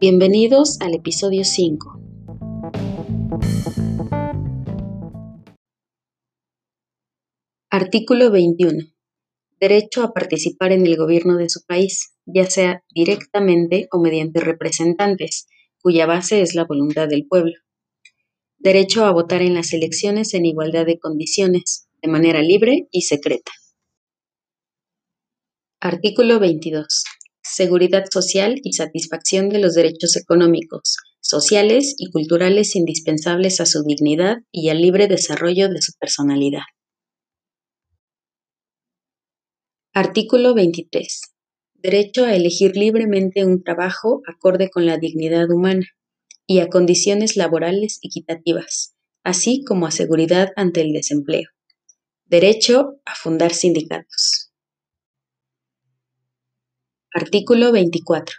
Bienvenidos al episodio 5. Artículo 21. Derecho a participar en el gobierno de su país, ya sea directamente o mediante representantes, cuya base es la voluntad del pueblo. Derecho a votar en las elecciones en igualdad de condiciones, de manera libre y secreta. Artículo 22 seguridad social y satisfacción de los derechos económicos, sociales y culturales indispensables a su dignidad y al libre desarrollo de su personalidad. Artículo 23. Derecho a elegir libremente un trabajo acorde con la dignidad humana y a condiciones laborales equitativas, así como a seguridad ante el desempleo. Derecho a fundar sindicatos. Artículo 24.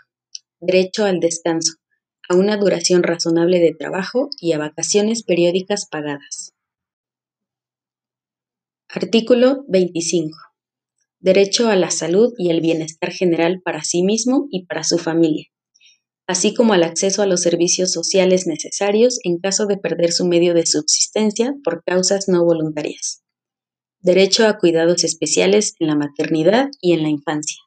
Derecho al descanso, a una duración razonable de trabajo y a vacaciones periódicas pagadas. Artículo 25. Derecho a la salud y el bienestar general para sí mismo y para su familia, así como al acceso a los servicios sociales necesarios en caso de perder su medio de subsistencia por causas no voluntarias. Derecho a cuidados especiales en la maternidad y en la infancia.